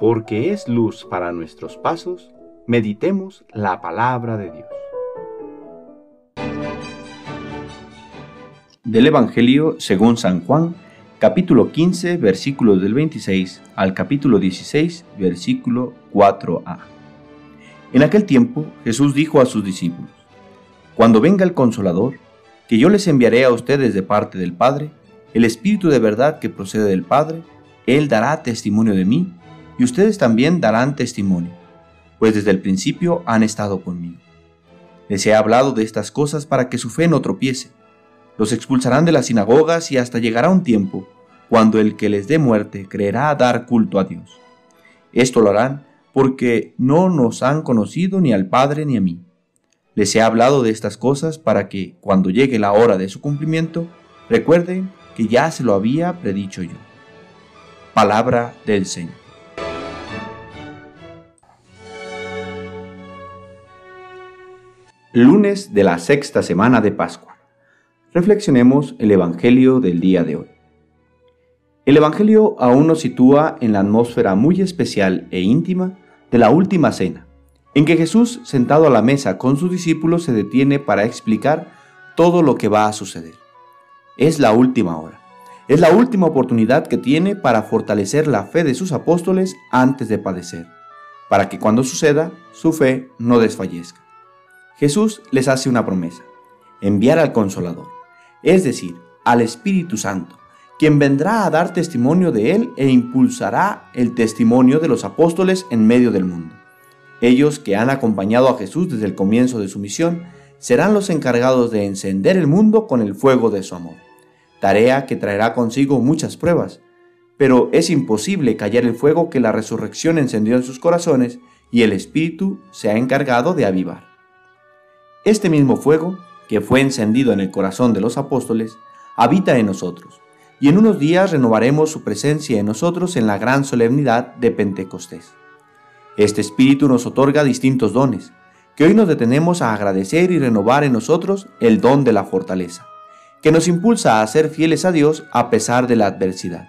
porque es luz para nuestros pasos, meditemos la palabra de Dios. Del Evangelio según San Juan, capítulo 15, versículos del 26 al capítulo 16, versículo 4a. En aquel tiempo Jesús dijo a sus discípulos, Cuando venga el consolador, que yo les enviaré a ustedes de parte del Padre, el Espíritu de verdad que procede del Padre, Él dará testimonio de mí, y ustedes también darán testimonio, pues desde el principio han estado conmigo. Les he hablado de estas cosas para que su fe no tropiece. Los expulsarán de las sinagogas y hasta llegará un tiempo cuando el que les dé muerte creerá dar culto a Dios. Esto lo harán porque no nos han conocido ni al Padre ni a mí. Les he hablado de estas cosas para que, cuando llegue la hora de su cumplimiento, recuerden que ya se lo había predicho yo. Palabra del Señor. Lunes de la sexta semana de Pascua. Reflexionemos el Evangelio del día de hoy. El Evangelio aún nos sitúa en la atmósfera muy especial e íntima de la última cena, en que Jesús, sentado a la mesa con sus discípulos, se detiene para explicar todo lo que va a suceder. Es la última hora. Es la última oportunidad que tiene para fortalecer la fe de sus apóstoles antes de padecer, para que cuando suceda, su fe no desfallezca. Jesús les hace una promesa, enviar al Consolador, es decir, al Espíritu Santo, quien vendrá a dar testimonio de Él e impulsará el testimonio de los apóstoles en medio del mundo. Ellos que han acompañado a Jesús desde el comienzo de su misión, serán los encargados de encender el mundo con el fuego de su amor, tarea que traerá consigo muchas pruebas, pero es imposible callar el fuego que la resurrección encendió en sus corazones y el Espíritu se ha encargado de avivar. Este mismo fuego, que fue encendido en el corazón de los apóstoles, habita en nosotros, y en unos días renovaremos su presencia en nosotros en la gran solemnidad de Pentecostés. Este Espíritu nos otorga distintos dones, que hoy nos detenemos a agradecer y renovar en nosotros el don de la fortaleza, que nos impulsa a ser fieles a Dios a pesar de la adversidad.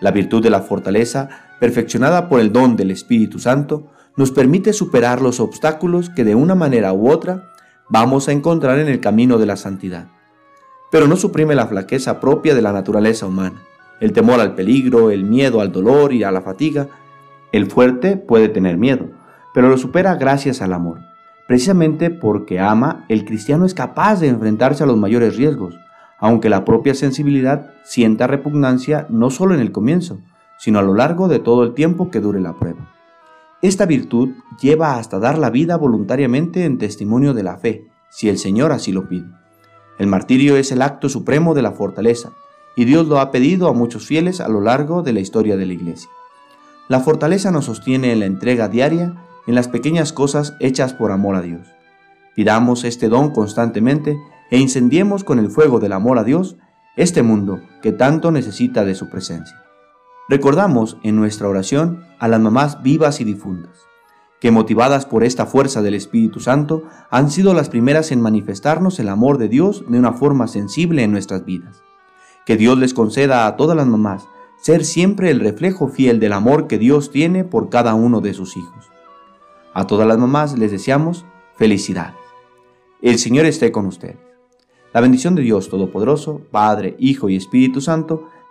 La virtud de la fortaleza, perfeccionada por el don del Espíritu Santo, nos permite superar los obstáculos que de una manera u otra vamos a encontrar en el camino de la santidad. Pero no suprime la flaqueza propia de la naturaleza humana, el temor al peligro, el miedo al dolor y a la fatiga. El fuerte puede tener miedo, pero lo supera gracias al amor. Precisamente porque ama, el cristiano es capaz de enfrentarse a los mayores riesgos, aunque la propia sensibilidad sienta repugnancia no solo en el comienzo, sino a lo largo de todo el tiempo que dure la prueba. Esta virtud lleva hasta dar la vida voluntariamente en testimonio de la fe, si el Señor así lo pide. El martirio es el acto supremo de la fortaleza, y Dios lo ha pedido a muchos fieles a lo largo de la historia de la Iglesia. La fortaleza nos sostiene en la entrega diaria en las pequeñas cosas hechas por amor a Dios. Pidamos este don constantemente e incendiemos con el fuego del amor a Dios este mundo que tanto necesita de su presencia. Recordamos en nuestra oración a las mamás vivas y difuntas, que motivadas por esta fuerza del Espíritu Santo han sido las primeras en manifestarnos el amor de Dios de una forma sensible en nuestras vidas. Que Dios les conceda a todas las mamás ser siempre el reflejo fiel del amor que Dios tiene por cada uno de sus hijos. A todas las mamás les deseamos felicidad. El Señor esté con ustedes. La bendición de Dios Todopoderoso, Padre, Hijo y Espíritu Santo,